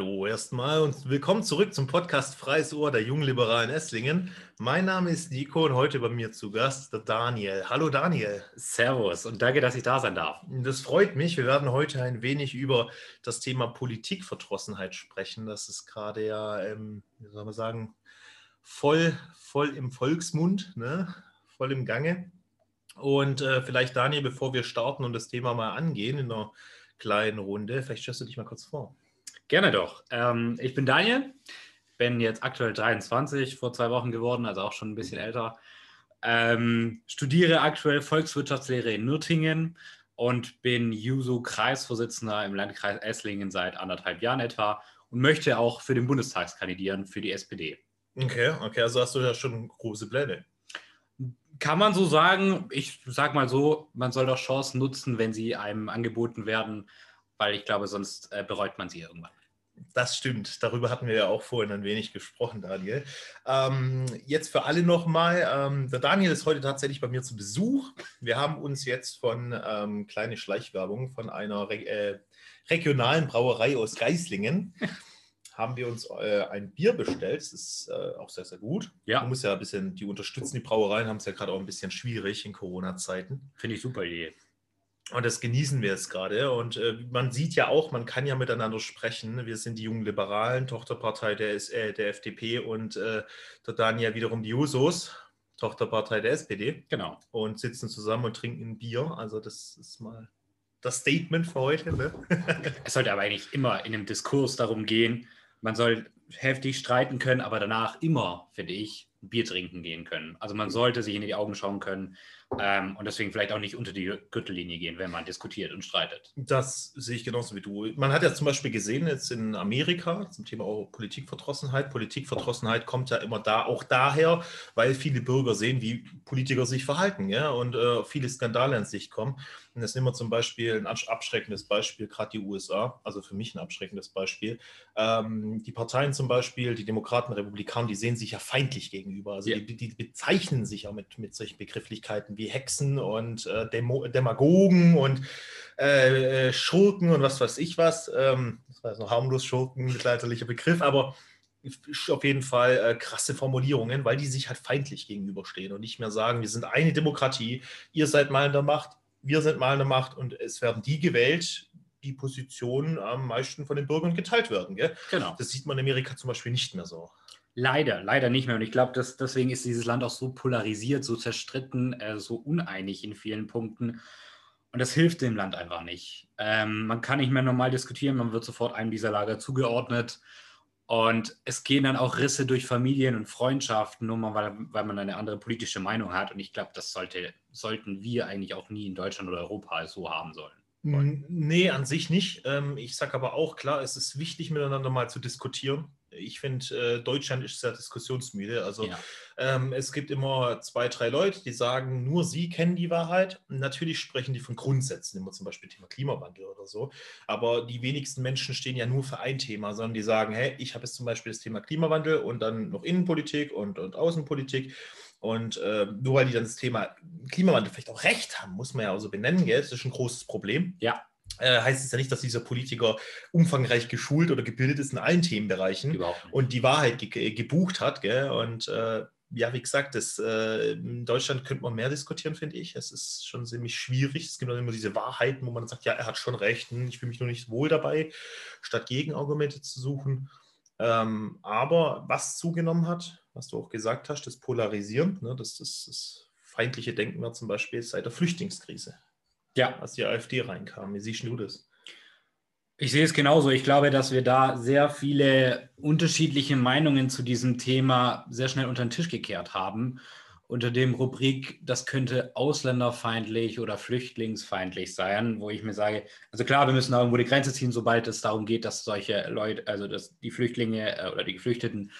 Hallo erstmal und willkommen zurück zum Podcast Freies Ohr der jungen Liberalen Esslingen. Mein Name ist Nico und heute bei mir zu Gast der Daniel. Hallo Daniel. Servus und danke, dass ich da sein darf. Das freut mich. Wir werden heute ein wenig über das Thema Politikverdrossenheit sprechen. Das ist gerade ja, ähm, wie soll man sagen, voll, voll im Volksmund, ne? voll im Gange. Und äh, vielleicht Daniel, bevor wir starten und das Thema mal angehen in einer kleinen Runde, vielleicht stellst du dich mal kurz vor. Gerne doch. Ähm, ich bin Daniel, bin jetzt aktuell 23, vor zwei Wochen geworden, also auch schon ein bisschen älter. Ähm, studiere aktuell Volkswirtschaftslehre in Nürtingen und bin JUSO-Kreisvorsitzender im Landkreis Esslingen seit anderthalb Jahren etwa und möchte auch für den Bundestag kandidieren, für die SPD. Okay, okay, also hast du ja schon große Pläne. Kann man so sagen. Ich sage mal so, man soll doch Chancen nutzen, wenn sie einem angeboten werden, weil ich glaube, sonst äh, bereut man sie irgendwann. Das stimmt. Darüber hatten wir ja auch vorhin ein wenig gesprochen, Daniel. Ähm, jetzt für alle nochmal. Ähm, der Daniel ist heute tatsächlich bei mir zu Besuch. Wir haben uns jetzt von ähm, kleine Schleichwerbung von einer Re äh, regionalen Brauerei aus Geislingen haben wir uns äh, ein Bier bestellt. Das ist äh, auch sehr, sehr gut. Ja. Man muss ja ein bisschen, die unterstützen die Brauereien, haben es ja gerade auch ein bisschen schwierig in Corona-Zeiten. Finde ich super Idee. Und das genießen wir jetzt gerade. Und äh, man sieht ja auch, man kann ja miteinander sprechen. Wir sind die jungen Liberalen, Tochterpartei der, äh, der FDP und äh, der Daniel wiederum die Jusos, Tochterpartei der SPD. Genau. Und sitzen zusammen und trinken ein Bier. Also das ist mal das Statement für heute. Ne? es sollte aber eigentlich immer in einem Diskurs darum gehen, man soll heftig streiten können, aber danach immer, finde ich, Bier trinken gehen können. Also man sollte sich in die Augen schauen können ähm, und deswegen vielleicht auch nicht unter die Gürtellinie gehen, wenn man diskutiert und streitet. Das sehe ich genauso wie du. Man hat ja zum Beispiel gesehen, jetzt in Amerika zum Thema auch Politikverdrossenheit. Politikverdrossenheit kommt ja immer da auch daher, weil viele Bürger sehen, wie Politiker sich verhalten ja? und äh, viele Skandale ans Licht kommen. Und das nehmen wir zum Beispiel ein abschreckendes Beispiel, gerade die USA, also für mich ein abschreckendes Beispiel. Ähm, die Parteien zum Beispiel, die Demokraten, Republikaner, die sehen sich ja feindlich gegenüber. Also ja. die, die, bezeichnen sich ja mit, mit solchen Begrifflichkeiten wie Hexen und äh, Demo Demagogen und äh, äh, Schurken und was weiß ich was. Ähm, das war jetzt noch harmlos Schurken, mittelalterlicher Begriff, aber auf jeden Fall äh, krasse Formulierungen, weil die sich halt feindlich gegenüberstehen und nicht mehr sagen, wir sind eine Demokratie, ihr seid mal in der Macht, wir sind mal eine Macht und es werden die gewählt, die Positionen am meisten von den Bürgern geteilt werden. Gell? Genau. Das sieht man in Amerika zum Beispiel nicht mehr so. Leider, leider nicht mehr. Und ich glaube, deswegen ist dieses Land auch so polarisiert, so zerstritten, äh, so uneinig in vielen Punkten. Und das hilft dem Land einfach nicht. Ähm, man kann nicht mehr normal diskutieren, man wird sofort einem dieser Lager zugeordnet. Und es gehen dann auch Risse durch Familien und Freundschaften, nur mal weil, weil man eine andere politische Meinung hat. Und ich glaube, das sollte, sollten wir eigentlich auch nie in Deutschland oder Europa so haben sollen. Nee, an sich nicht. Ähm, ich sage aber auch, klar, es ist wichtig, miteinander mal zu diskutieren ich finde, äh, Deutschland ist sehr diskussionsmüde. Also ja. ähm, es gibt immer zwei, drei Leute, die sagen, nur sie kennen die Wahrheit. Natürlich sprechen die von Grundsätzen, immer zum Beispiel Thema Klimawandel oder so. Aber die wenigsten Menschen stehen ja nur für ein Thema, sondern die sagen, hey, ich habe jetzt zum Beispiel das Thema Klimawandel und dann noch Innenpolitik und, und Außenpolitik. Und äh, nur weil die dann das Thema Klimawandel vielleicht auch recht haben, muss man ja auch so benennen, gell? Das ist ein großes Problem. Ja heißt es ja nicht, dass dieser Politiker umfangreich geschult oder gebildet ist in allen Themenbereichen und die Wahrheit ge gebucht hat. Gell? Und äh, ja, wie gesagt, das, äh, in Deutschland könnte man mehr diskutieren, finde ich. Es ist schon ziemlich schwierig. Es gibt immer diese Wahrheiten, wo man sagt, ja, er hat schon recht, hm, ich fühle mich nur nicht wohl dabei, statt Gegenargumente zu suchen. Ähm, aber was zugenommen hat, was du auch gesagt hast, das Polarisieren, ne, das, das, das feindliche Denken war zum Beispiel seit der Flüchtlingskrise ja. als die AfD reinkam. Wie siehst du das? Ich sehe es genauso. Ich glaube, dass wir da sehr viele unterschiedliche Meinungen zu diesem Thema sehr schnell unter den Tisch gekehrt haben. Unter dem Rubrik, das könnte ausländerfeindlich oder flüchtlingsfeindlich sein, wo ich mir sage, also klar, wir müssen irgendwo die Grenze ziehen, sobald es darum geht, dass solche Leute, also dass die Flüchtlinge äh, oder die Geflüchteten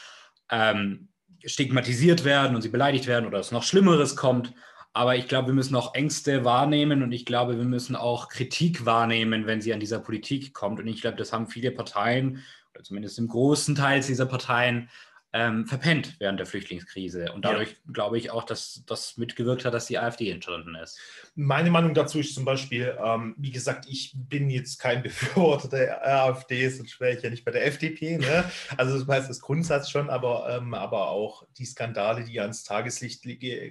ähm, stigmatisiert werden und sie beleidigt werden oder es noch Schlimmeres kommt. Aber ich glaube, wir müssen auch Ängste wahrnehmen und ich glaube, wir müssen auch Kritik wahrnehmen, wenn sie an dieser Politik kommt. Und ich glaube, das haben viele Parteien, oder zumindest im großen Teil dieser Parteien, ähm, verpennt während der Flüchtlingskrise. Und dadurch ja. glaube ich auch, dass das mitgewirkt hat, dass die AfD entstanden ist. Meine Meinung dazu ist zum Beispiel, ähm, wie gesagt, ich bin jetzt kein Befürworter der AfD, sonst wäre ich ja nicht bei der FDP. Ne? Also das heißt das Grundsatz schon, aber, ähm, aber auch die Skandale, die ans Tageslicht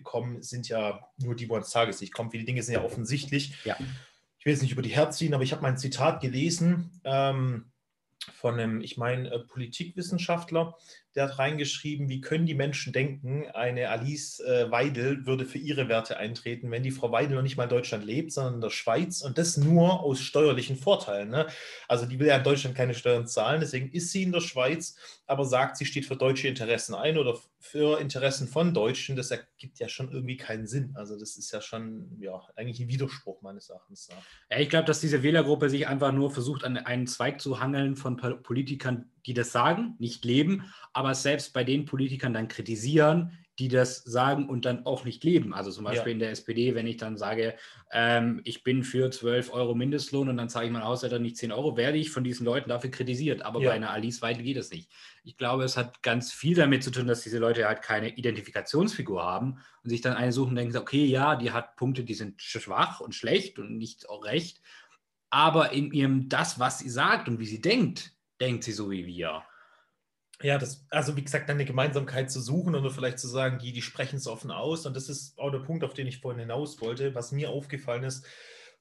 kommen, sind ja nur die, wo ans Tageslicht kommen. Viele Dinge sind ja offensichtlich. Ja. Ich will es nicht über die herziehen, aber ich habe mein Zitat gelesen ähm, von einem, ich meine, äh, Politikwissenschaftler, der hat reingeschrieben, wie können die Menschen denken, eine Alice äh, Weidel würde für ihre Werte eintreten, wenn die Frau Weidel noch nicht mal in Deutschland lebt, sondern in der Schweiz und das nur aus steuerlichen Vorteilen. Ne? Also die will ja in Deutschland keine Steuern zahlen, deswegen ist sie in der Schweiz, aber sagt, sie steht für deutsche Interessen ein oder für Interessen von Deutschen. Das ergibt ja schon irgendwie keinen Sinn. Also das ist ja schon ja, eigentlich ein Widerspruch meines Erachtens. Ja, ich glaube, dass diese Wählergruppe sich einfach nur versucht, an einen Zweig zu hangeln von Politikern, die das sagen, nicht leben, aber selbst bei den Politikern dann kritisieren, die das sagen und dann auch nicht leben. Also zum Beispiel ja. in der SPD, wenn ich dann sage, ähm, ich bin für 12 Euro Mindestlohn und dann sage ich mal aus, nicht 10 Euro, werde ich von diesen Leuten dafür kritisiert. Aber ja. bei einer Alice Weidel geht das nicht. Ich glaube, es hat ganz viel damit zu tun, dass diese Leute halt keine Identifikationsfigur haben und sich dann eine suchen und denken, okay, ja, die hat Punkte, die sind schwach und schlecht und nicht auch recht. Aber in ihrem das, was sie sagt und wie sie denkt, denkt sie so wie wir. Ja, das, also wie gesagt, eine Gemeinsamkeit zu suchen oder vielleicht zu sagen, die, die sprechen es offen aus. Und das ist auch der Punkt, auf den ich vorhin hinaus wollte. Was mir aufgefallen ist,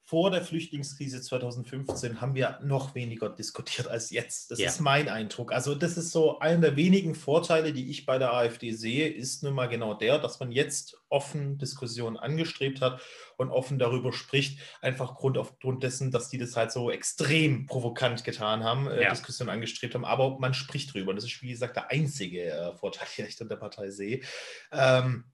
vor der Flüchtlingskrise 2015 haben wir noch weniger diskutiert als jetzt. Das ja. ist mein Eindruck. Also das ist so einer der wenigen Vorteile, die ich bei der AfD sehe, ist nun mal genau der, dass man jetzt offen Diskussionen angestrebt hat und offen darüber spricht, einfach Grund aufgrund dessen, dass die das halt so extrem provokant getan haben, äh, ja. Diskussionen angestrebt haben, aber man spricht drüber. Das ist, wie gesagt, der einzige äh, Vorteil, den ich an der Partei sehe. Ähm,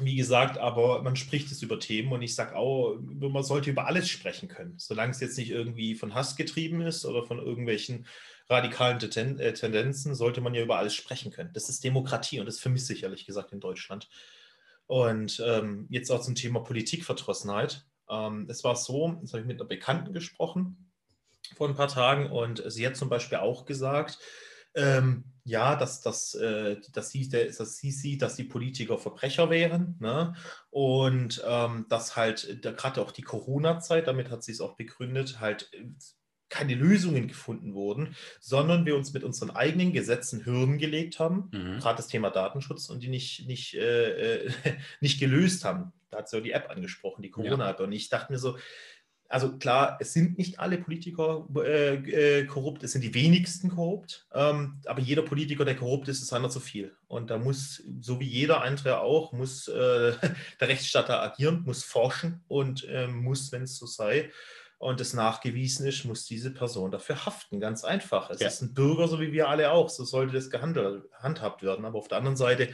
wie gesagt, aber man spricht es über Themen und ich sage auch, man sollte über alles sprechen können, solange es jetzt nicht irgendwie von Hass getrieben ist oder von irgendwelchen radikalen äh, Tendenzen, sollte man ja über alles sprechen können. Das ist Demokratie und das vermisse ich ehrlich gesagt in Deutschland. Und ähm, jetzt auch zum Thema Politikverdrossenheit. Ähm, es war so, jetzt habe ich mit einer Bekannten gesprochen vor ein paar Tagen und sie hat zum Beispiel auch gesagt, ähm, ja, dass, dass, äh, dass, sie, dass sie sieht, dass die Politiker Verbrecher wären. Ne? Und ähm, dass halt gerade auch die Corona-Zeit, damit hat sie es auch begründet, halt äh, keine Lösungen gefunden wurden, sondern wir uns mit unseren eigenen Gesetzen Hürden gelegt haben, mhm. gerade das Thema Datenschutz, und die nicht, nicht, äh, äh nicht gelöst haben. Da hat sie auch die App angesprochen, die Corona-App. Ja. Und ich dachte mir so, also klar, es sind nicht alle Politiker äh, äh, korrupt, es sind die wenigsten korrupt, ähm, aber jeder Politiker, der korrupt ist, ist einer zu viel. Und da muss, so wie jeder andere auch, muss äh, der Rechtsstatter agieren, muss forschen und ähm, muss, wenn es so sei, und es nachgewiesen ist, muss diese Person dafür haften. Ganz einfach. Es ja. ist ein Bürger, so wie wir alle auch. So sollte das gehandhabt werden. Aber auf der anderen Seite,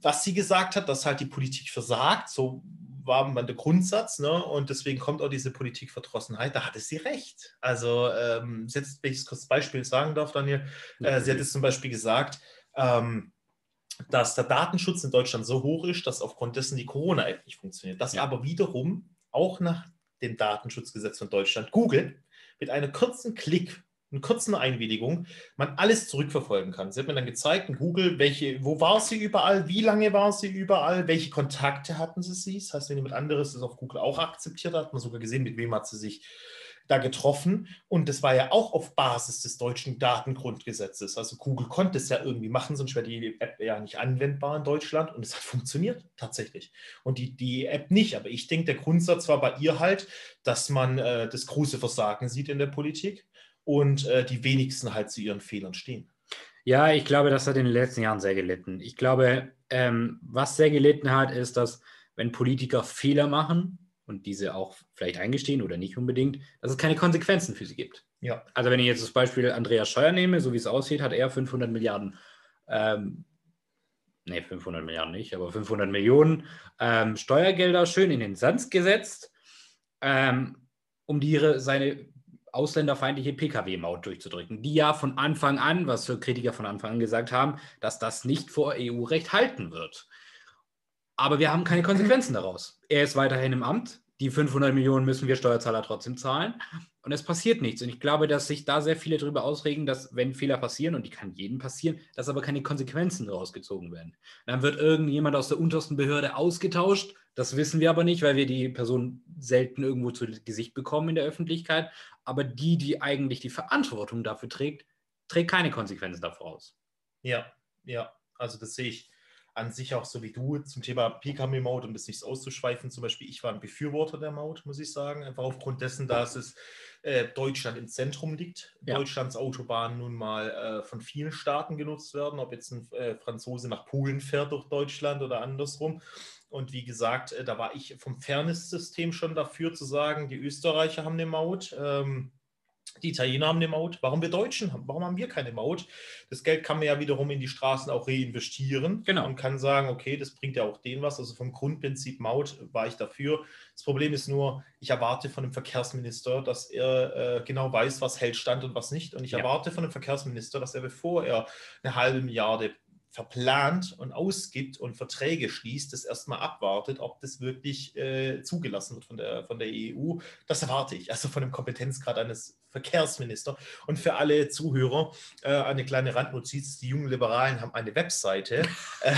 was sie gesagt hat, dass halt die Politik versagt, so war man der Grundsatz, ne? und deswegen kommt auch diese Politikverdrossenheit, da hatte sie recht. Also, ähm, jetzt, wenn ich das Beispiel sagen darf, Daniel, äh, sie hat es zum Beispiel gesagt, ähm, dass der Datenschutz in Deutschland so hoch ist, dass aufgrund dessen die Corona-App nicht funktioniert. Das ja. aber wiederum auch nach dem Datenschutzgesetz von Deutschland Google mit einem kurzen Klick einer kurzen Einwilligung man alles zurückverfolgen kann. Sie hat mir dann gezeigt in Google, welche, wo war sie überall, wie lange war sie überall, welche Kontakte hatten sie sie. Das heißt, wenn jemand anderes das auf Google auch akzeptiert hat, hat man sogar gesehen, mit wem hat sie sich da getroffen. Und das war ja auch auf Basis des deutschen Datengrundgesetzes. Also Google konnte es ja irgendwie machen, sonst wäre die App ja nicht anwendbar in Deutschland. Und es hat funktioniert tatsächlich. Und die, die App nicht. Aber ich denke, der Grundsatz war bei ihr halt, dass man äh, das große Versagen sieht in der Politik und äh, die wenigsten halt zu ihren Fehlern stehen. Ja, ich glaube, das hat in den letzten Jahren sehr gelitten. Ich glaube, ähm, was sehr gelitten hat, ist, dass wenn Politiker Fehler machen und diese auch vielleicht eingestehen oder nicht unbedingt, dass es keine Konsequenzen für sie gibt. Ja. Also wenn ich jetzt das Beispiel Andreas Scheuer nehme, so wie es aussieht, hat er 500 Milliarden, ähm, nee, 500 Milliarden nicht, aber 500 Millionen ähm, Steuergelder schön in den Sand gesetzt, ähm, um die, seine ausländerfeindliche Pkw-Maut durchzudrücken, die ja von Anfang an, was Kritiker von Anfang an gesagt haben, dass das nicht vor EU-Recht halten wird. Aber wir haben keine Konsequenzen daraus. Er ist weiterhin im Amt. Die 500 Millionen müssen wir Steuerzahler trotzdem zahlen. Und es passiert nichts. Und ich glaube, dass sich da sehr viele darüber ausregen, dass, wenn Fehler passieren, und die kann jedem passieren, dass aber keine Konsequenzen daraus gezogen werden. Dann wird irgendjemand aus der untersten Behörde ausgetauscht. Das wissen wir aber nicht, weil wir die Person selten irgendwo zu Gesicht bekommen in der Öffentlichkeit. Aber die, die eigentlich die Verantwortung dafür trägt, trägt keine Konsequenzen dafür aus. Ja, ja, also das sehe ich an sich auch so wie du zum Thema PKW-Maut, um das nicht auszuschweifen. Zum Beispiel, ich war ein Befürworter der Maut, muss ich sagen, einfach aufgrund dessen, dass es äh, Deutschland im Zentrum liegt. Ja. Deutschlands Autobahnen nun mal äh, von vielen Staaten genutzt werden, ob jetzt ein äh, Franzose nach Polen fährt durch Deutschland oder andersrum. Und wie gesagt, äh, da war ich vom Fairness-System schon dafür zu sagen, die Österreicher haben eine Maut. Ähm, die Italiener haben eine Maut. Warum wir Deutschen haben? Warum haben wir keine Maut? Das Geld kann man ja wiederum in die Straßen auch reinvestieren. Genau. Und kann sagen, okay, das bringt ja auch denen was. Also vom Grundprinzip Maut war ich dafür. Das Problem ist nur, ich erwarte von dem Verkehrsminister, dass er äh, genau weiß, was hält stand und was nicht. Und ich ja. erwarte von dem Verkehrsminister, dass er, bevor er eine halbe Milliarde verplant und ausgibt und Verträge schließt, das erstmal abwartet, ob das wirklich äh, zugelassen wird von der, von der EU. Das erwarte ich, also von dem Kompetenzgrad eines Verkehrsministers. Und für alle Zuhörer äh, eine kleine Randnotiz: Die jungen Liberalen haben eine Webseite. äh,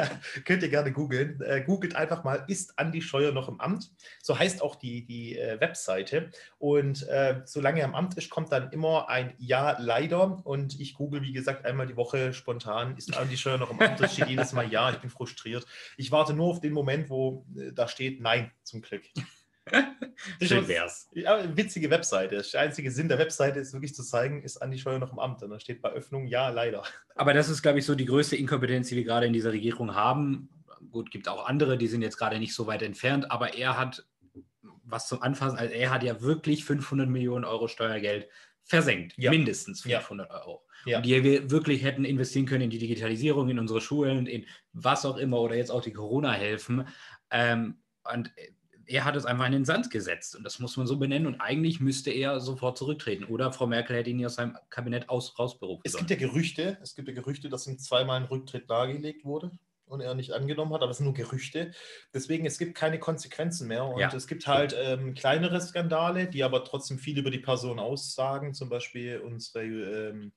könnt ihr gerne googeln. Äh, googelt einfach mal, ist Andi Scheuer noch im Amt? So heißt auch die, die äh, Webseite. Und äh, solange er im Amt ist, kommt dann immer ein Ja, leider. Und ich google, wie gesagt, einmal die Woche spontan, ist Andi Scheuer noch im Amt? Das steht jedes Mal Ja, ich bin frustriert. Ich warte nur auf den Moment, wo äh, da steht Nein, zum Glück. Schön wär's. Ja, witzige Webseite. Der einzige Sinn der Webseite ist wirklich zu zeigen, ist Andi Scheuer noch im Amt. Und da steht bei Öffnung, ja, leider. Aber das ist, glaube ich, so die größte Inkompetenz, die wir gerade in dieser Regierung haben. Gut, gibt auch andere, die sind jetzt gerade nicht so weit entfernt, aber er hat was zum Anfassen, also er hat ja wirklich 500 Millionen Euro Steuergeld versenkt. Ja. Mindestens 500 ja. Euro. Ja. die wir wirklich hätten investieren können in die Digitalisierung, in unsere Schulen, in was auch immer oder jetzt auch die Corona-Hilfen. Ähm, und er hat es einfach in den Sand gesetzt und das muss man so benennen und eigentlich müsste er sofort zurücktreten oder Frau Merkel hätte ihn aus seinem Kabinett aus, rausberufen. Es gibt ja Gerüchte, es gibt ja Gerüchte, dass ihm zweimal ein Rücktritt dargelegt wurde und er nicht angenommen hat, aber es sind nur Gerüchte. Deswegen, es gibt keine Konsequenzen mehr und ja. es gibt halt ähm, kleinere Skandale, die aber trotzdem viel über die Person aussagen, zum Beispiel unsere ähm,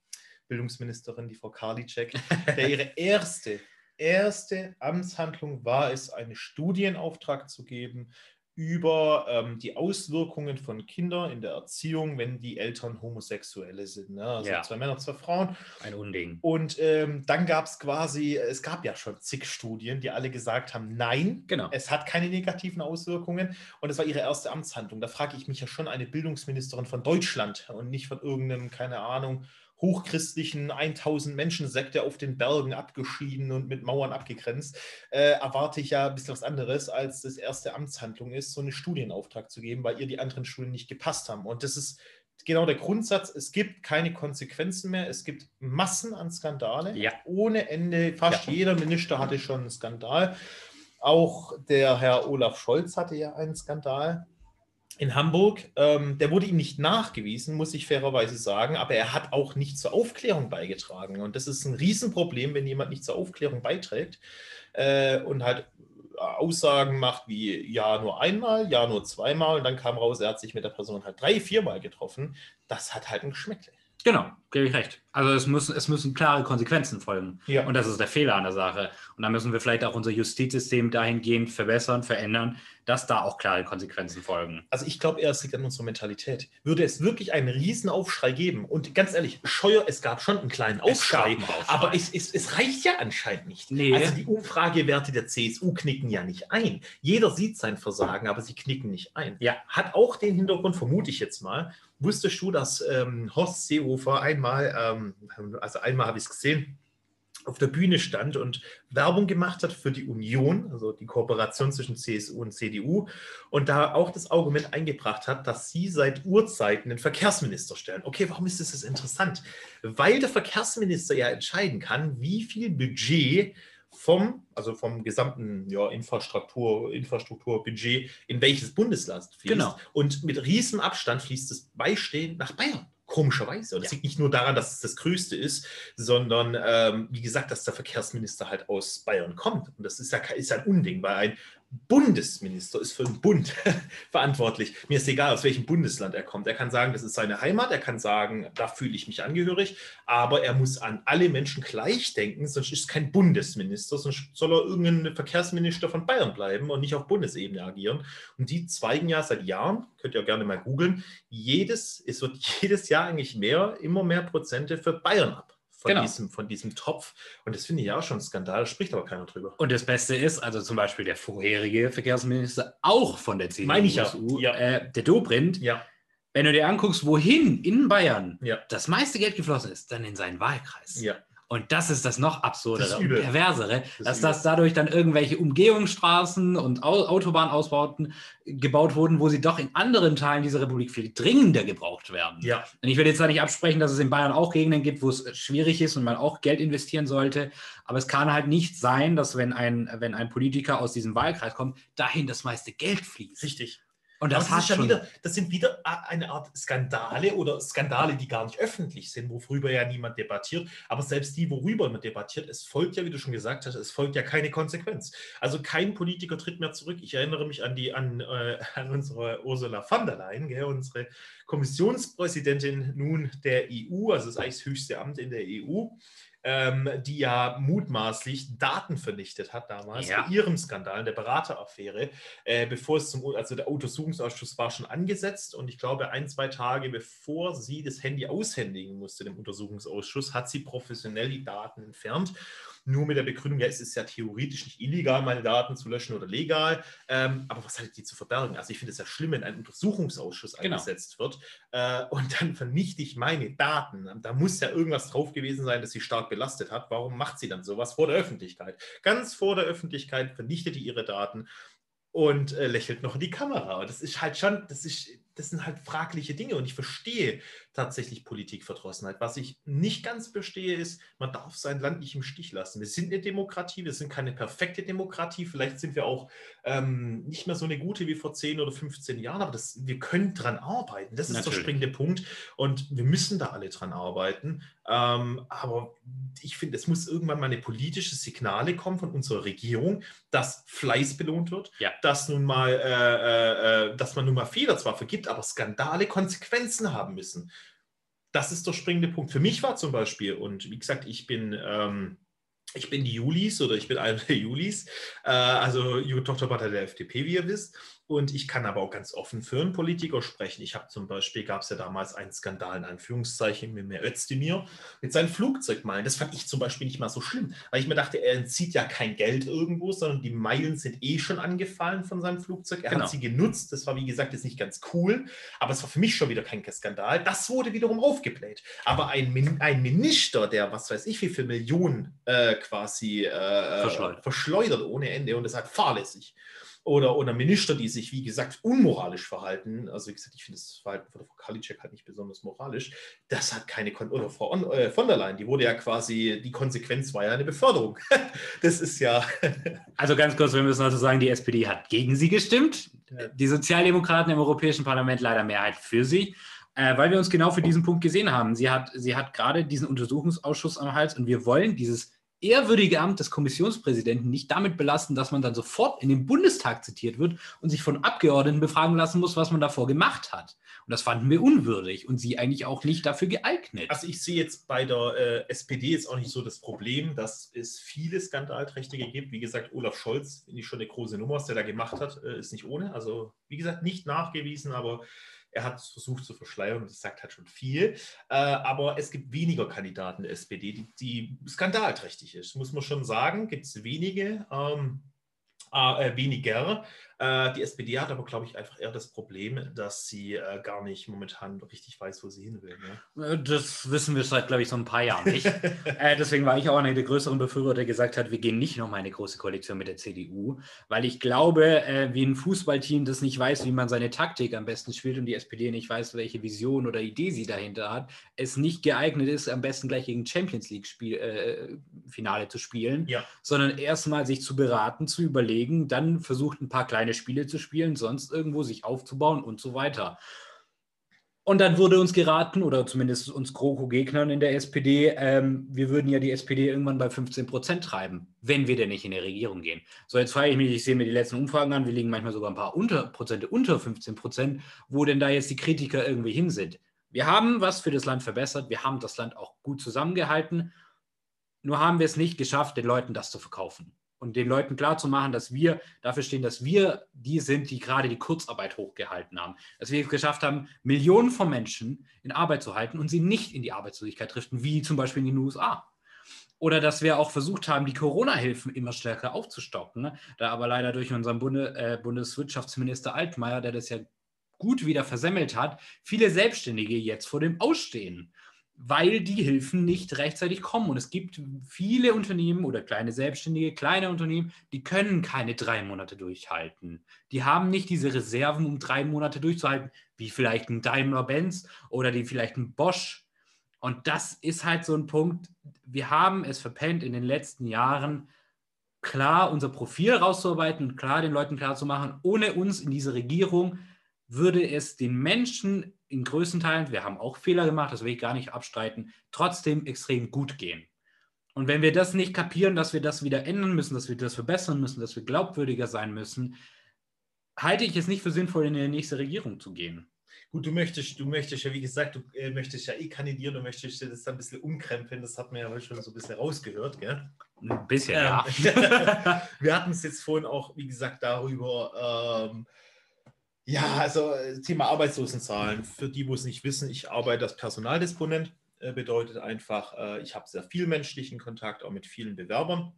Bildungsministerin, die Frau Karliczek, der ihre erste erste Amtshandlung war es, einen Studienauftrag zu geben über ähm, die Auswirkungen von Kindern in der Erziehung, wenn die Eltern Homosexuelle sind. Ne? Also ja. zwei Männer, zwei Frauen. Ein Unding. Und ähm, dann gab es quasi, es gab ja schon zig Studien, die alle gesagt haben, nein, genau. es hat keine negativen Auswirkungen. Und es war ihre erste Amtshandlung. Da frage ich mich ja schon eine Bildungsministerin von Deutschland und nicht von irgendeinem, keine Ahnung, hochchristlichen 1000 Menschen Sekte auf den Bergen abgeschieden und mit Mauern abgegrenzt, äh, erwarte ich ja ein bisschen was anderes, als das erste Amtshandlung ist, so einen Studienauftrag zu geben, weil ihr die anderen Schulen nicht gepasst haben. Und das ist genau der Grundsatz, es gibt keine Konsequenzen mehr, es gibt Massen an Skandale, ja. ohne Ende. Fast ja. jeder Minister hatte schon einen Skandal. Auch der Herr Olaf Scholz hatte ja einen Skandal in Hamburg. Ähm, der wurde ihm nicht nachgewiesen, muss ich fairerweise sagen, aber er hat auch nicht zur Aufklärung beigetragen. Und das ist ein Riesenproblem, wenn jemand nicht zur Aufklärung beiträgt äh, und halt Aussagen macht wie ja nur einmal, ja nur zweimal und dann kam raus, er hat sich mit der Person halt drei, viermal getroffen. Das hat halt ein Geschmäckle. Genau, gebe ich recht. Also es müssen, es müssen klare Konsequenzen folgen. Ja. Und das ist der Fehler an der Sache. Und da müssen wir vielleicht auch unser Justizsystem dahingehend verbessern, verändern, dass da auch klare Konsequenzen folgen. Also ich glaube eher, es liegt an unserer Mentalität. Würde es wirklich einen Riesenaufschrei geben, und ganz ehrlich, Scheuer, es gab schon einen kleinen Aufschrei, Aufschrei. aber es, es, es, reicht ja anscheinend nicht. Nee. Also die Umfragewerte der CSU knicken ja nicht ein. Jeder sieht sein Versagen, aber sie knicken nicht ein. Ja. Hat auch den Hintergrund, vermute ich jetzt mal, wusstest du, dass ähm, Horst Seehofer einmal, ähm, also einmal habe ich es gesehen, auf der Bühne stand und Werbung gemacht hat für die Union, also die Kooperation zwischen CSU und CDU, und da auch das Argument eingebracht hat, dass sie seit Urzeiten den Verkehrsminister stellen. Okay, warum ist das interessant? Weil der Verkehrsminister ja entscheiden kann, wie viel Budget vom, also vom gesamten ja, Infrastruktur, Infrastrukturbudget in welches Bundesland fließt. Genau. Und mit riesem Abstand fließt es beistehend nach Bayern. Komischerweise. Und das ja. liegt nicht nur daran, dass es das Größte ist, sondern ähm, wie gesagt, dass der Verkehrsminister halt aus Bayern kommt. Und das ist ja, ist ja ein Unding, weil ein Bundesminister ist für den Bund verantwortlich. Mir ist egal, aus welchem Bundesland er kommt. Er kann sagen, das ist seine Heimat, er kann sagen, da fühle ich mich angehörig, aber er muss an alle Menschen gleich denken, sonst ist kein Bundesminister, sonst soll er irgendein Verkehrsminister von Bayern bleiben und nicht auf Bundesebene agieren. Und die zweigen ja seit Jahren, könnt ihr auch gerne mal googeln, jedes, es wird jedes Jahr eigentlich mehr, immer mehr Prozente für Bayern ab von, genau. diesem, von diesem Topf. Und das finde ich ja auch schon ein Skandal, spricht aber keiner drüber. Und das Beste ist, also zum Beispiel der vorherige Verkehrsminister, auch von der CDU, Meine ich ja. ja. Äh, der Dobrindt, ja. wenn du dir anguckst, wohin in Bayern ja. das meiste Geld geflossen ist, dann in seinen Wahlkreis. Ja. Und das ist das noch absurdere und perversere, das dass das dadurch dann irgendwelche Umgehungsstraßen und Autobahnausbauten gebaut wurden, wo sie doch in anderen Teilen dieser Republik viel dringender gebraucht werden. Ja. Und ich will jetzt da nicht absprechen, dass es in Bayern auch Gegenden gibt, wo es schwierig ist und man auch Geld investieren sollte. Aber es kann halt nicht sein, dass wenn ein, wenn ein Politiker aus diesem Wahlkreis kommt, dahin das meiste Geld fließt. Richtig. Und das, das, ja wieder, das sind wieder eine Art Skandale oder Skandale, die gar nicht öffentlich sind, worüber ja niemand debattiert. Aber selbst die, worüber man debattiert, es folgt ja, wie du schon gesagt hast, es folgt ja keine Konsequenz. Also kein Politiker tritt mehr zurück. Ich erinnere mich an, die, an, äh, an unsere Ursula von der Leyen, gell, unsere Kommissionspräsidentin nun der EU, also das eigentlich das höchste Amt in der EU ähm, die ja mutmaßlich Daten vernichtet hat damals ja. bei ihrem Skandal, der Berateraffäre, äh, bevor es zum, also der Untersuchungsausschuss war schon angesetzt und ich glaube ein, zwei Tage bevor sie das Handy aushändigen musste, dem Untersuchungsausschuss, hat sie professionell die Daten entfernt nur mit der Begründung, ja, es ist ja theoretisch nicht illegal, meine Daten zu löschen oder legal. Ähm, aber was hat die zu verbergen? Also ich finde es ja schlimm, wenn ein Untersuchungsausschuss genau. eingesetzt wird äh, und dann vernichte ich meine Daten. Da muss ja irgendwas drauf gewesen sein, das sie stark belastet hat. Warum macht sie dann sowas vor der Öffentlichkeit? Ganz vor der Öffentlichkeit vernichtet die ihre Daten und äh, lächelt noch in die Kamera. Und das ist halt schon, das ist das sind halt fragliche Dinge und ich verstehe tatsächlich Politikverdrossenheit. Was ich nicht ganz verstehe, ist, man darf sein Land nicht im Stich lassen. Wir sind eine Demokratie, wir sind keine perfekte Demokratie. Vielleicht sind wir auch ähm, nicht mehr so eine gute wie vor 10 oder 15 Jahren, aber das, wir können dran arbeiten. Das ist Natürlich. der springende Punkt und wir müssen da alle dran arbeiten. Ähm, aber ich finde, es muss irgendwann mal eine politische Signale kommen von unserer Regierung, dass Fleiß belohnt wird, ja. dass nun mal, äh, äh, äh dass man nun mal Fehler zwar vergibt, aber Skandale Konsequenzen haben müssen. Das ist der springende Punkt. Für mich war zum Beispiel, und wie gesagt, ich bin, ähm, ich bin die Julis oder ich bin einer der Julis, äh, also Tochterpartei der FDP, wie ihr wisst. Und ich kann aber auch ganz offen für einen Politiker sprechen. Ich habe zum Beispiel, gab es ja damals einen Skandal in Anführungszeichen mit mir Özdemir mit seinen Flugzeugmeilen. Das fand ich zum Beispiel nicht mal so schlimm, weil ich mir dachte, er entzieht ja kein Geld irgendwo, sondern die Meilen sind eh schon angefallen von seinem Flugzeug. Er genau. hat sie genutzt. Das war, wie gesagt, jetzt nicht ganz cool, aber es war für mich schon wieder kein Skandal. Das wurde wiederum aufgebläht. Aber ein, ein Minister, der, was weiß ich, wie viele Millionen äh, quasi äh, verschleudert. verschleudert ohne Ende und das hat fahrlässig oder, oder Minister, die sich, wie gesagt, unmoralisch verhalten. Also, wie gesagt, ich finde das Verhalten von Frau Karliczek halt nicht besonders moralisch. Das hat keine, Kon oder Frau On, äh, von der Leyen, die wurde ja quasi, die Konsequenz war ja eine Beförderung. das ist ja. also, ganz kurz, wir müssen also sagen, die SPD hat gegen sie gestimmt. Die Sozialdemokraten im Europäischen Parlament leider Mehrheit für sie. Äh, weil wir uns genau für diesen Punkt gesehen haben. Sie hat, sie hat gerade diesen Untersuchungsausschuss am Hals und wir wollen dieses ehrwürdige Amt des Kommissionspräsidenten nicht damit belasten, dass man dann sofort in den Bundestag zitiert wird und sich von Abgeordneten befragen lassen muss, was man davor gemacht hat. Und das fanden wir unwürdig und sie eigentlich auch nicht dafür geeignet. Also ich sehe jetzt bei der äh, SPD jetzt auch nicht so das Problem, dass es viele Skandalträchtige gibt. Wie gesagt, Olaf Scholz, finde ich schon eine große Nummer, was der da gemacht hat, äh, ist nicht ohne. Also wie gesagt, nicht nachgewiesen, aber er hat es versucht zu verschleiern und das sagt halt schon viel. Äh, aber es gibt weniger Kandidaten der SPD, die, die skandalträchtig ist, muss man schon sagen. Gibt es wenige. Ähm, äh, weniger. Äh, die SPD hat aber, glaube ich, einfach eher das Problem, dass sie äh, gar nicht momentan richtig weiß, wo sie hin will. Ne? Äh, das wissen wir seit, glaube ich, so ein paar Jahren nicht. Äh, deswegen war ich auch einer der größeren Befürworter, der gesagt hat, wir gehen nicht nochmal eine große Koalition mit der CDU, weil ich glaube, äh, wie ein Fußballteam, das nicht weiß, wie man seine Taktik am besten spielt und die SPD nicht weiß, welche Vision oder Idee sie dahinter hat, es nicht geeignet ist, am besten gleich gegen Champions League-Finale zu spielen, ja. sondern erstmal sich zu beraten, zu überlegen, dann versucht ein paar kleine kleine Spiele zu spielen, sonst irgendwo sich aufzubauen und so weiter. Und dann wurde uns geraten, oder zumindest uns GroKo-Gegnern in der SPD, ähm, wir würden ja die SPD irgendwann bei 15 Prozent treiben, wenn wir denn nicht in die Regierung gehen. So, jetzt frage ich mich, ich sehe mir die letzten Umfragen an, wir liegen manchmal sogar ein paar unter, Prozente unter 15 Prozent, wo denn da jetzt die Kritiker irgendwie hin sind. Wir haben was für das Land verbessert, wir haben das Land auch gut zusammengehalten, nur haben wir es nicht geschafft, den Leuten das zu verkaufen und den Leuten klarzumachen, dass wir dafür stehen, dass wir die sind, die gerade die Kurzarbeit hochgehalten haben. Dass wir es geschafft haben, Millionen von Menschen in Arbeit zu halten und sie nicht in die Arbeitslosigkeit driften, wie zum Beispiel in den USA. Oder dass wir auch versucht haben, die Corona-Hilfen immer stärker aufzustocken. Ne? Da aber leider durch unseren Bunde, äh, Bundeswirtschaftsminister Altmaier, der das ja gut wieder versemmelt hat, viele Selbstständige jetzt vor dem Ausstehen weil die Hilfen nicht rechtzeitig kommen. Und es gibt viele Unternehmen oder kleine Selbstständige, kleine Unternehmen, die können keine drei Monate durchhalten. Die haben nicht diese Reserven, um drei Monate durchzuhalten, wie vielleicht ein Daimler-Benz oder die vielleicht ein Bosch. Und das ist halt so ein Punkt. Wir haben es verpennt in den letzten Jahren, klar unser Profil rauszuarbeiten und klar den Leuten klarzumachen, ohne uns in diese Regierung würde es den Menschen in größten Teilen, wir haben auch Fehler gemacht, das will ich gar nicht abstreiten, trotzdem extrem gut gehen. Und wenn wir das nicht kapieren, dass wir das wieder ändern müssen, dass wir das verbessern müssen, dass wir glaubwürdiger sein müssen, halte ich es nicht für sinnvoll, in die nächste Regierung zu gehen. Gut, du möchtest, du möchtest ja, wie gesagt, du äh, möchtest ja eh kandidieren, du möchtest das dann ein bisschen umkrempeln, das hat man ja heute schon so ein bisschen rausgehört, gell? Ein bisschen, ähm, ja. wir hatten es jetzt vorhin auch, wie gesagt, darüber, ähm, ja, also äh, Thema Arbeitslosenzahlen. Für die, wo es nicht wissen, ich arbeite als Personaldisponent. Äh, bedeutet einfach, äh, ich habe sehr viel menschlichen Kontakt, auch mit vielen Bewerbern.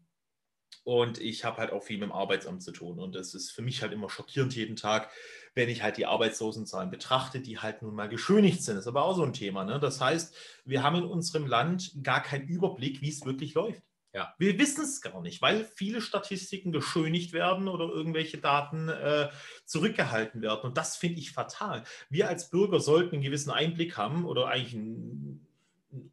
Und ich habe halt auch viel mit dem Arbeitsamt zu tun. Und es ist für mich halt immer schockierend jeden Tag, wenn ich halt die Arbeitslosenzahlen betrachte, die halt nun mal geschönigt sind. Das ist aber auch so ein Thema. Ne? Das heißt, wir haben in unserem Land gar keinen Überblick, wie es wirklich läuft. Ja. Wir wissen es gar nicht, weil viele Statistiken beschönigt werden oder irgendwelche Daten äh, zurückgehalten werden. Und das finde ich fatal. Wir als Bürger sollten einen gewissen Einblick haben oder eigentlich einen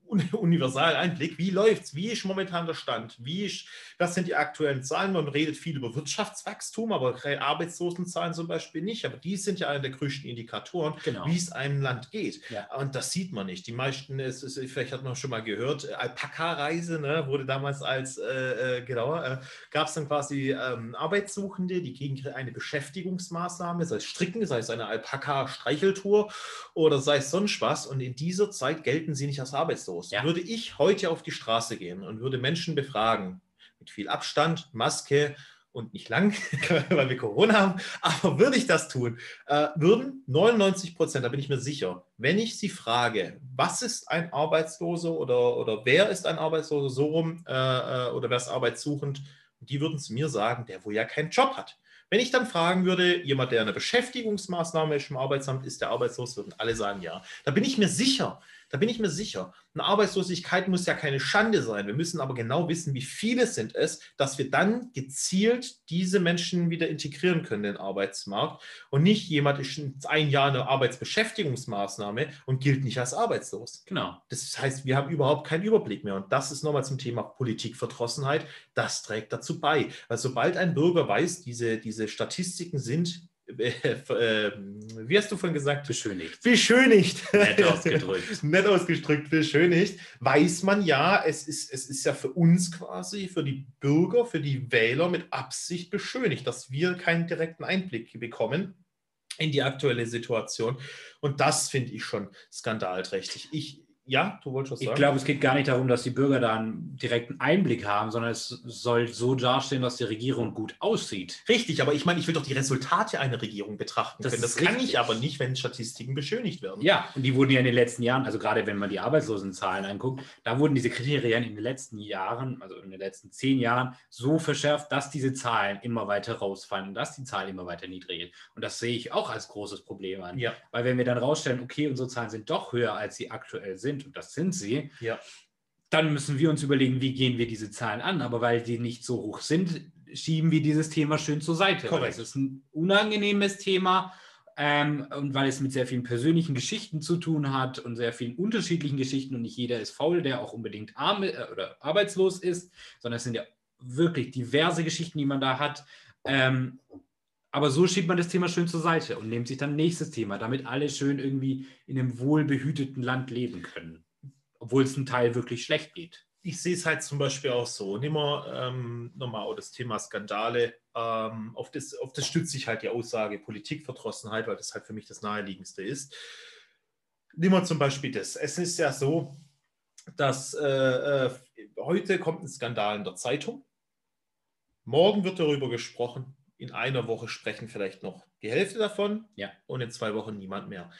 universalen Einblick. Wie läuft es? Wie ist momentan der Stand? Wie ist, was sind die aktuellen Zahlen? Man redet viel über Wirtschaftswachstum, aber Arbeitslosenzahlen zum Beispiel nicht. Aber die sind ja einer der größten Indikatoren, genau. wie es einem Land geht. Ja. Und das sieht man nicht. Die meisten, es ist, vielleicht hat man schon mal gehört, Alpaka-Reise ne, wurde damals als, äh, äh genau, äh, gab es dann quasi ähm, Arbeitssuchende, die gegen eine Beschäftigungsmaßnahme, sei es Stricken, sei es eine Alpaka-Streicheltour oder sei es sonst was. Und in dieser Zeit gelten sie nicht als Arbeitslose arbeitslos. Ja. Würde ich heute auf die Straße gehen und würde Menschen befragen, mit viel Abstand, Maske und nicht lang, weil wir Corona haben, aber würde ich das tun, äh, würden 99 Prozent, da bin ich mir sicher, wenn ich sie frage, was ist ein Arbeitsloser oder, oder wer ist ein Arbeitsloser, so rum, äh, äh oder wer ist arbeitssuchend, die würden zu mir sagen, der wo ja keinen Job hat. Wenn ich dann fragen würde, jemand, der eine Beschäftigungsmaßnahme ist im Arbeitsamt, ist der arbeitslos, würden alle sagen ja. Da bin ich mir sicher, da bin ich mir sicher. Eine Arbeitslosigkeit muss ja keine Schande sein. Wir müssen aber genau wissen, wie viele sind es, dass wir dann gezielt diese Menschen wieder integrieren können in den Arbeitsmarkt und nicht jemand ist ein Jahr eine Arbeitsbeschäftigungsmaßnahme und gilt nicht als arbeitslos. Genau. Das heißt, wir haben überhaupt keinen Überblick mehr. Und das ist nochmal zum Thema Politikverdrossenheit. Das trägt dazu bei. Weil sobald ein Bürger weiß, diese, diese Statistiken sind äh, äh, wie hast du vorhin gesagt? Beschönigt. Beschönigt. Nett ausgedrückt. Nett ausgedrückt, beschönigt. Weiß man ja, es ist, es ist ja für uns quasi, für die Bürger, für die Wähler mit Absicht beschönigt, dass wir keinen direkten Einblick bekommen in die aktuelle Situation. Und das finde ich schon skandalträchtig. Ich, ja, du wolltest was sagen. Ich glaube, es geht gar nicht darum, dass die Bürger da einen direkten Einblick haben, sondern es soll so dastehen, dass die Regierung gut aussieht. Richtig, aber ich meine, ich will doch die Resultate einer Regierung betrachten das können. Das kann ich aber nicht, wenn Statistiken beschönigt werden. Ja, und die wurden ja in den letzten Jahren, also gerade wenn man die Arbeitslosenzahlen anguckt, da wurden diese Kriterien in den letzten Jahren, also in den letzten zehn Jahren, so verschärft, dass diese Zahlen immer weiter rausfallen und dass die Zahl immer weiter niedrig ist. Und das sehe ich auch als großes Problem an. Ja. Weil wenn wir dann rausstellen, okay, unsere Zahlen sind doch höher, als sie aktuell sind, sind, und das sind sie, ja. dann müssen wir uns überlegen, wie gehen wir diese Zahlen an. Aber weil die nicht so hoch sind, schieben wir dieses Thema schön zur Seite. Es ist ein unangenehmes Thema. Ähm, und weil es mit sehr vielen persönlichen Geschichten zu tun hat und sehr vielen unterschiedlichen Geschichten und nicht jeder ist faul, der auch unbedingt arm äh, oder arbeitslos ist, sondern es sind ja wirklich diverse Geschichten, die man da hat. Ähm, Aber so schiebt man das Thema schön zur Seite und nimmt sich dann nächstes Thema, damit alle schön irgendwie in einem wohlbehüteten Land leben können. Obwohl es ein Teil wirklich schlecht geht. Ich sehe es halt zum Beispiel auch so. Nehmen wir ähm, nochmal auch das Thema Skandale. Ähm, auf, das, auf das stützt sich halt die Aussage Politikverdrossenheit, weil das halt für mich das Naheliegendste ist. Nehmen wir zum Beispiel das. Es ist ja so, dass äh, äh, heute kommt ein Skandal in der Zeitung. Morgen wird darüber gesprochen. In einer Woche sprechen vielleicht noch die Hälfte davon ja. und in zwei Wochen niemand mehr.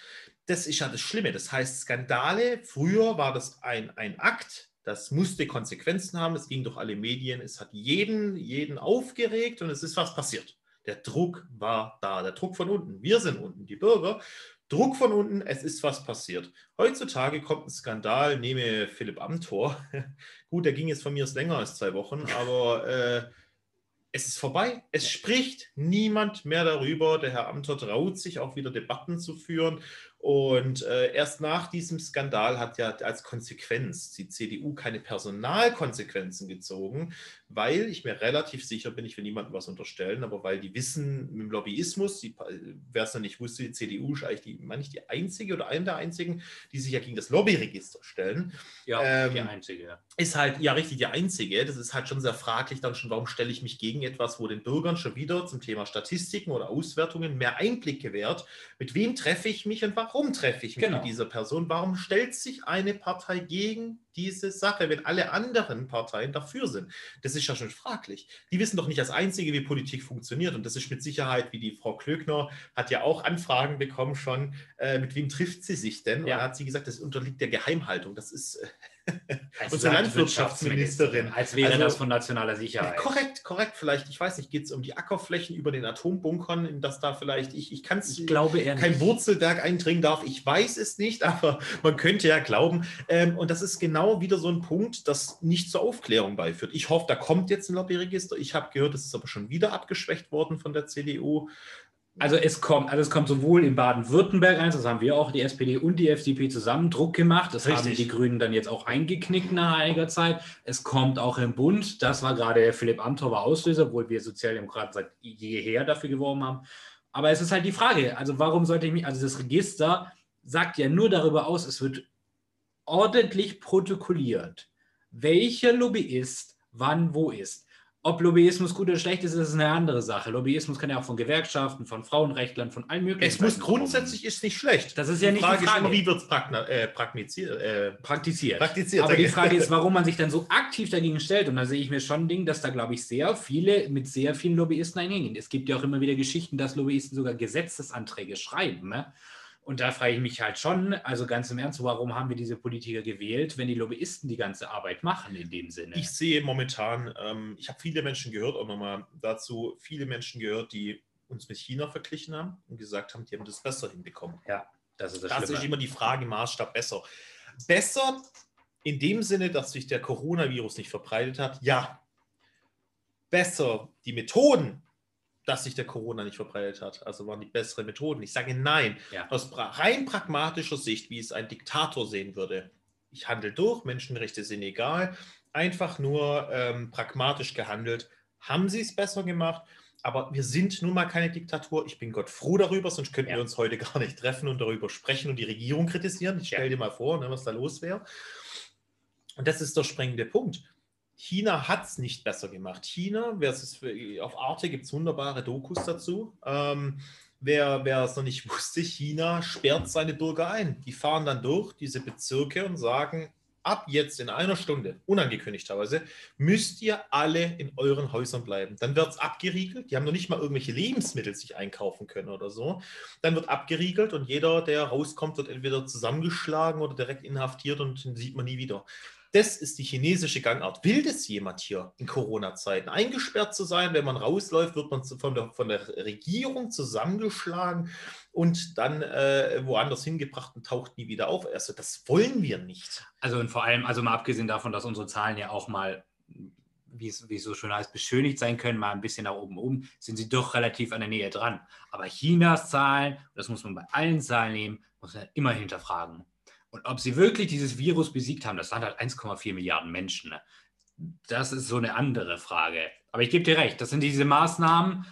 Das ist ja das Schlimme. Das heißt, Skandale, früher war das ein, ein Akt, das musste Konsequenzen haben. Es ging durch alle Medien. Es hat jeden, jeden aufgeregt und es ist was passiert. Der Druck war da. Der Druck von unten. Wir sind unten, die Bürger. Druck von unten, es ist was passiert. Heutzutage kommt ein Skandal, nehme Philipp Amthor. Gut, der ging jetzt von mir aus länger als zwei Wochen, aber äh, es ist vorbei. Es spricht niemand mehr darüber. Der Herr Amthor traut sich auch wieder Debatten zu führen. Und äh, erst nach diesem Skandal hat ja als Konsequenz die CDU keine Personalkonsequenzen gezogen, weil ich mir relativ sicher bin, ich will niemandem was unterstellen, aber weil die wissen, mit dem Lobbyismus, wer es noch nicht wusste, die CDU ist eigentlich die, meine ich, die einzige oder eine der einzigen, die sich ja gegen das Lobbyregister stellen. Ja, ähm, die einzige. Ist halt, ja, richtig, die einzige. Das ist halt schon sehr fraglich dann schon, warum stelle ich mich gegen etwas, wo den Bürgern schon wieder zum Thema Statistiken oder Auswertungen mehr Einblick gewährt. Mit wem treffe ich mich und warum treffe ich mich genau. mit dieser Person? Warum stellt sich eine Partei gegen diese Sache, wenn alle anderen Parteien dafür sind? Das ist ja schon fraglich. Die wissen doch nicht als Einzige, wie Politik funktioniert. Und das ist mit Sicherheit, wie die Frau Klöckner hat ja auch Anfragen bekommen schon, äh, mit wem trifft sie sich denn? Ja. Und hat sie gesagt, das unterliegt der Geheimhaltung. Das ist. Äh, unsere Landwirtschaftsministerin. Als wäre also, das von nationaler Sicherheit. Korrekt, korrekt. Vielleicht, ich weiß nicht, geht es um die Ackerflächen über den Atombunkern, in das da vielleicht, ich, ich kann es, ich glaube eher kein Wurzelwerk eindringen darf. Ich weiß es nicht, aber man könnte ja glauben. Ähm, und das ist genau wieder so ein Punkt, das nicht zur Aufklärung beiführt. Ich hoffe, da kommt jetzt ein Lobbyregister. Ich habe gehört, es ist aber schon wieder abgeschwächt worden von der CDU. Also es kommt, also es kommt sowohl in Baden-Württemberg eins, das haben wir auch, die SPD und die FDP zusammen Druck gemacht. Das Richtig. haben die Grünen dann jetzt auch eingeknickt nach einiger Zeit. Es kommt auch im Bund. Das war gerade der Philipp Amthor war Auslöser, obwohl wir Sozialdemokraten seit jeher dafür geworben haben. Aber es ist halt die Frage, also warum sollte ich mich, also das Register sagt ja nur darüber aus, es wird ordentlich protokolliert, welcher Lobbyist wann wo ist. Ob Lobbyismus gut oder schlecht ist, ist eine andere Sache. Lobbyismus kann ja auch von Gewerkschaften, von Frauenrechtlern, von allen möglichen. Es muss grundsätzlich kommen. ist nicht schlecht. Das ist ja nicht die Frage. Die Frage. Ist wie wird es äh, praktiziert, äh, praktiziert? praktiziert? Aber die Frage ist, warum man sich dann so aktiv dagegen stellt. Und da sehe ich mir schon ein Ding, dass da, glaube ich, sehr viele mit sehr vielen Lobbyisten einhängen. Es gibt ja auch immer wieder Geschichten, dass Lobbyisten sogar Gesetzesanträge schreiben. Ne? Und da frage ich mich halt schon, also ganz im Ernst, warum haben wir diese Politiker gewählt, wenn die Lobbyisten die ganze Arbeit machen in dem Sinne? Ich sehe momentan, ähm, ich habe viele Menschen gehört, auch nochmal dazu, viele Menschen gehört, die uns mit China verglichen haben und gesagt haben, die haben das besser hinbekommen. Ja, das ist das, das ist immer die Frage, Maßstab besser. Besser in dem Sinne, dass sich der Coronavirus nicht verbreitet hat, ja. Besser die Methoden, dass sich der Corona nicht verbreitet hat. Also waren die besseren Methoden. Ich sage nein. Ja. Aus rein pragmatischer Sicht, wie es ein Diktator sehen würde. Ich handle durch, Menschenrechte sind egal. Einfach nur ähm, pragmatisch gehandelt. Haben sie es besser gemacht? Aber wir sind nun mal keine Diktatur. Ich bin Gott froh darüber, sonst könnten ja. wir uns heute gar nicht treffen und darüber sprechen und die Regierung kritisieren. Ich stelle ja. dir mal vor, ne, was da los wäre. Und das ist der springende Punkt. China hat es nicht besser gemacht. China, versus, auf Arte gibt es wunderbare Dokus dazu. Ähm, wer es noch nicht wusste, China sperrt seine Bürger ein. Die fahren dann durch diese Bezirke und sagen, ab jetzt in einer Stunde, unangekündigterweise, müsst ihr alle in euren Häusern bleiben. Dann wird es abgeriegelt. Die haben noch nicht mal irgendwelche Lebensmittel sich einkaufen können oder so. Dann wird abgeriegelt und jeder, der rauskommt, wird entweder zusammengeschlagen oder direkt inhaftiert und den sieht man nie wieder. Das ist die chinesische Gangart. Will das jemand hier in Corona-Zeiten? Eingesperrt zu sein, wenn man rausläuft, wird man von der, von der Regierung zusammengeschlagen und dann äh, woanders hingebracht und taucht nie wieder auf. Also das wollen wir nicht. Also und vor allem, also mal abgesehen davon, dass unsere Zahlen ja auch mal wie es, wie es so schön heißt, beschönigt sein können, mal ein bisschen nach oben oben, sind sie doch relativ an der Nähe dran. Aber Chinas Zahlen, das muss man bei allen Zahlen nehmen, muss man immer hinterfragen. Und ob sie wirklich dieses Virus besiegt haben, das waren halt 1,4 Milliarden Menschen. Ne? Das ist so eine andere Frage. Aber ich gebe dir recht, das sind diese Maßnahmen,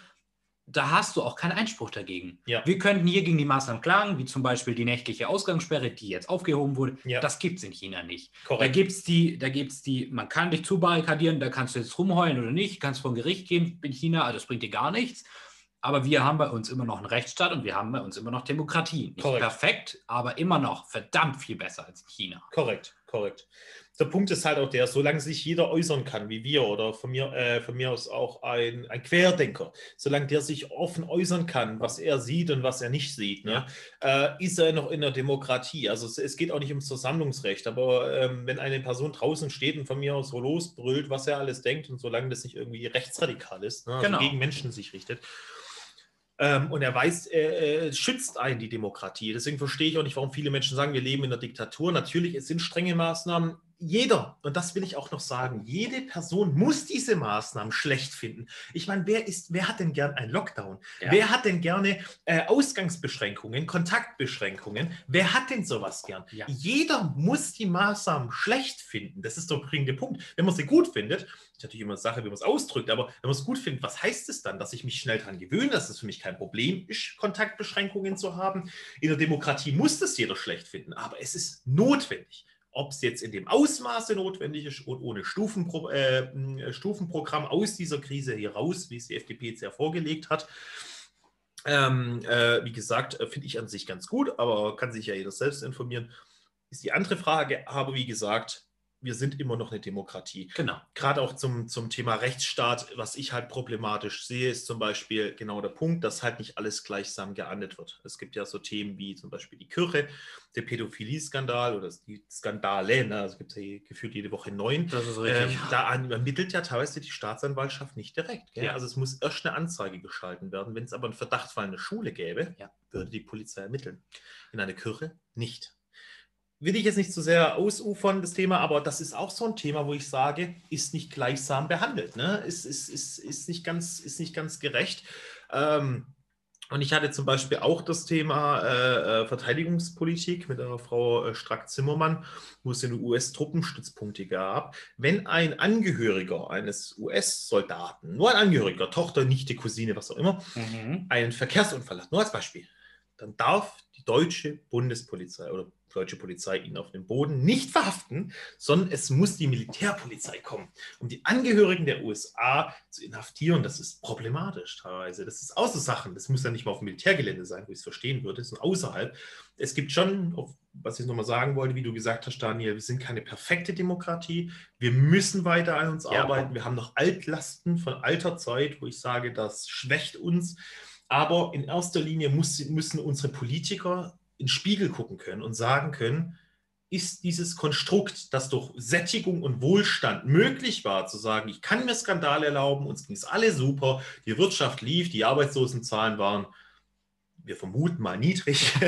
da hast du auch keinen Einspruch dagegen. Ja. Wir könnten hier gegen die Maßnahmen klagen, wie zum Beispiel die nächtliche Ausgangssperre, die jetzt aufgehoben wurde. Ja. Das gibt es in China nicht. Da Korrekt. gibt es die, da gibt's die, man kann dich zubarrikadieren, da kannst du jetzt rumheulen oder nicht, kannst vor Gericht gehen in China, also das bringt dir gar nichts. Aber wir haben bei uns immer noch einen Rechtsstaat und wir haben bei uns immer noch Demokratie. Nicht Korrekt. perfekt, aber immer noch verdammt viel besser als in China. Korrekt, korrekt. Der Punkt ist halt auch der, solange sich jeder äußern kann, wie wir oder von mir, äh, von mir aus auch ein, ein Querdenker, solange der sich offen äußern kann, was er sieht und was er nicht sieht, ne, äh, ist er noch in der Demokratie. Also es, es geht auch nicht ums Versammlungsrecht, aber ähm, wenn eine Person draußen steht und von mir aus so losbrüllt, was er alles denkt und solange das nicht irgendwie rechtsradikal ist, ne, also Genau. gegen Menschen sich richtet, ähm, und er weiß, er, er schützt einen die Demokratie. Deswegen verstehe ich auch nicht, warum viele Menschen sagen, wir leben in der Diktatur. Natürlich, es sind strenge Maßnahmen. Jeder, und das will ich auch noch sagen, jede Person muss diese Maßnahmen schlecht finden. Ich meine, wer, ist, wer hat denn gern einen Lockdown? Ja. Wer hat denn gerne äh, Ausgangsbeschränkungen, Kontaktbeschränkungen? Wer hat denn sowas gern? Ja. Jeder muss die Maßnahmen schlecht finden. Das ist der bringende Punkt. Wenn man sie gut findet, ist natürlich immer eine Sache, wie man es ausdrückt, aber wenn man es gut findet, was heißt es dann, dass ich mich schnell daran gewöhne, dass es für mich kein Problem ist, Kontaktbeschränkungen zu haben? In der Demokratie muss das jeder schlecht finden, aber es ist notwendig. Ob es jetzt in dem Ausmaße notwendig ist und ohne Stufenpro äh, ein Stufenprogramm aus dieser Krise hier raus, wie es die FDP jetzt ja vorgelegt hat. Ähm, äh, wie gesagt, äh, finde ich an sich ganz gut, aber kann sich ja jeder selbst informieren. Ist die andere Frage, aber wie gesagt, wir sind immer noch eine Demokratie Genau. gerade auch zum, zum Thema Rechtsstaat, was ich halt problematisch sehe, ist zum Beispiel genau der Punkt, dass halt nicht alles gleichsam geahndet wird. Es gibt ja so Themen wie zum Beispiel die Kirche, der Pädophilie-Skandal oder die Skandale, ne? also gibt es ja gefühlt jede Woche neun. Das ist Ähm, da an- ermittelt ja teilweise die Staatsanwaltschaft nicht direkt. Gell? Ja. Also es muss erst eine Anzeige geschalten werden. Wenn es aber einen Verdachtsfall in der Schule gäbe, Ja. würde die Polizei ermitteln. In einer Kirche nicht. Will ich jetzt nicht zu sehr ausufern, das Thema, aber das ist auch so ein Thema, wo ich sage, ist nicht gleichsam behandelt. Ne? Ist, ist, ist, ist, nicht ganz, ist nicht ganz gerecht. Ähm, und ich hatte zum Beispiel auch das Thema äh, äh, Verteidigungspolitik mit der Frau äh, Strack-Zimmermann, wo es in den US-Truppenstützpunkte gab. Wenn ein Angehöriger eines US-Soldaten, nur ein Angehöriger, Tochter, Nichte, Cousine, was auch immer, Mhm. einen Verkehrsunfall hat, nur als Beispiel, dann darf die deutsche Bundespolizei oder deutsche Polizei ihn auf dem Boden nicht verhaften, sondern es muss die Militärpolizei kommen, um die Angehörigen der USA zu inhaftieren. Das ist problematisch teilweise. Das ist außer Sachen. Das muss ja nicht mal auf dem Militärgelände sein, wo ich es verstehen würde, ist außerhalb. Es gibt schon, was ich nochmal sagen wollte, wie du gesagt hast, Daniel, wir sind keine perfekte Demokratie. Wir müssen weiter an uns Ja. arbeiten. Wir haben noch Altlasten von alter Zeit, wo ich sage, das schwächt uns. Aber in erster Linie muss, müssen unsere Politiker in den Spiegel gucken können und sagen können, ist dieses Konstrukt, das durch Sättigung und Wohlstand möglich war, zu sagen, ich kann mir Skandale erlauben, uns ging es alle super, die Wirtschaft lief, die Arbeitslosenzahlen waren, wir vermuten mal niedrig.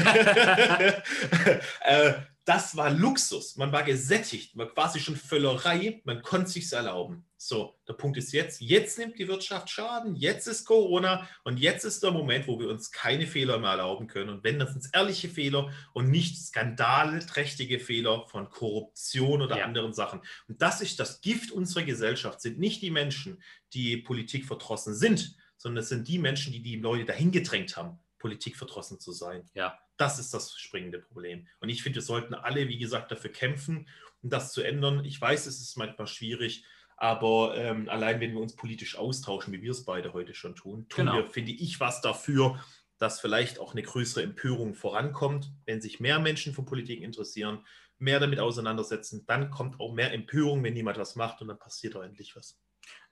äh, das war Luxus. Man war gesättigt, man quasi schon Völlerei, man konnte sich erlauben. So, der Punkt ist jetzt, jetzt nimmt die Wirtschaft Schaden, jetzt ist Corona und jetzt ist der Moment, wo wir uns keine Fehler mehr erlauben können. Und wenn das sind ehrliche Fehler und nicht skandalträchtige Fehler von Korruption oder Ja. anderen Sachen. Und das ist das Gift unserer Gesellschaft, sind nicht die Menschen, die Politik verdrossen sind, sondern es sind die Menschen, die die Leute dahin gedrängt haben, Politik verdrossen zu sein. Ja. Das ist das springende Problem. Und ich finde, wir sollten alle, wie gesagt, dafür kämpfen, um das zu ändern. Ich weiß, es ist manchmal schwierig, aber ähm, allein wenn wir uns politisch austauschen, wie wir es beide heute schon tun, tun Genau. wir, finde ich, was dafür, dass vielleicht auch eine größere Empörung vorankommt, wenn sich mehr Menschen für Politik interessieren, mehr damit auseinandersetzen, dann kommt auch mehr Empörung, wenn jemand was macht und dann passiert auch endlich was.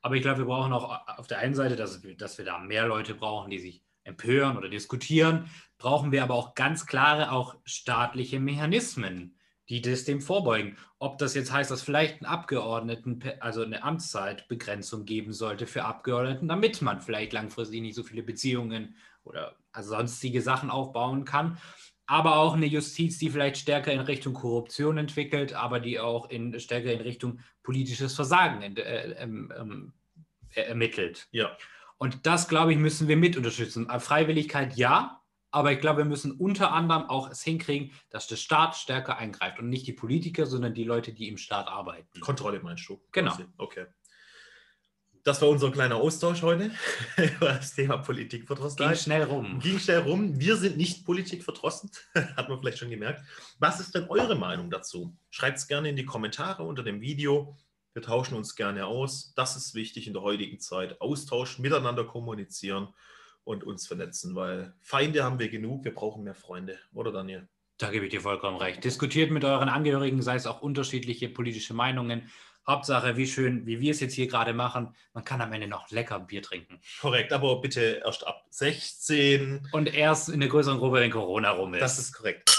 Aber ich glaube, wir brauchen auch auf der einen Seite, dass wir, dass wir da mehr Leute brauchen, die sich empören oder diskutieren, brauchen wir aber auch ganz klare, auch staatliche Mechanismen, die das dem vorbeugen. Ob das jetzt heißt, dass vielleicht ein Abgeordneten, also eine Amtszeitbegrenzung geben sollte für Abgeordneten, damit man vielleicht langfristig nicht so viele Beziehungen oder also sonstige Sachen aufbauen kann. Aber auch eine Justiz, die vielleicht stärker in Richtung Korruption entwickelt, aber die auch in, stärker in Richtung politisches Versagen ent- äh, ähm, er- ermittelt. Ja. Und das, glaube ich, müssen wir mit unterstützen. Äh, Freiwilligkeit ja, aber ich glaube, wir müssen unter anderem auch es hinkriegen, dass der Staat stärker eingreift und nicht die Politiker, sondern die Leute, die im Staat arbeiten. Kontrolle meinst du? Genau. Okay. das war unser kleiner Austausch heute über das Thema Politik verdrossenheit. Ging schnell rum. Ging schnell rum. Wir sind nicht politikverdrossen, hat man vielleicht schon gemerkt. Was ist denn eure Meinung dazu? Schreibt es gerne in die Kommentare unter dem Video. Wir tauschen uns gerne aus. Das ist wichtig in der heutigen Zeit. Austausch, miteinander kommunizieren und uns vernetzen, weil Feinde haben wir genug. Wir brauchen mehr Freunde, oder Daniel? Da gebe ich dir vollkommen recht. Diskutiert mit euren Angehörigen, sei es auch unterschiedliche politische Meinungen. Hauptsache, wie schön, wie wir es jetzt hier gerade machen, man kann am Ende noch lecker Bier trinken. Korrekt, aber bitte erst ab 16. Und erst in der größeren Gruppe, wenn Corona rum ist. Das ist korrekt.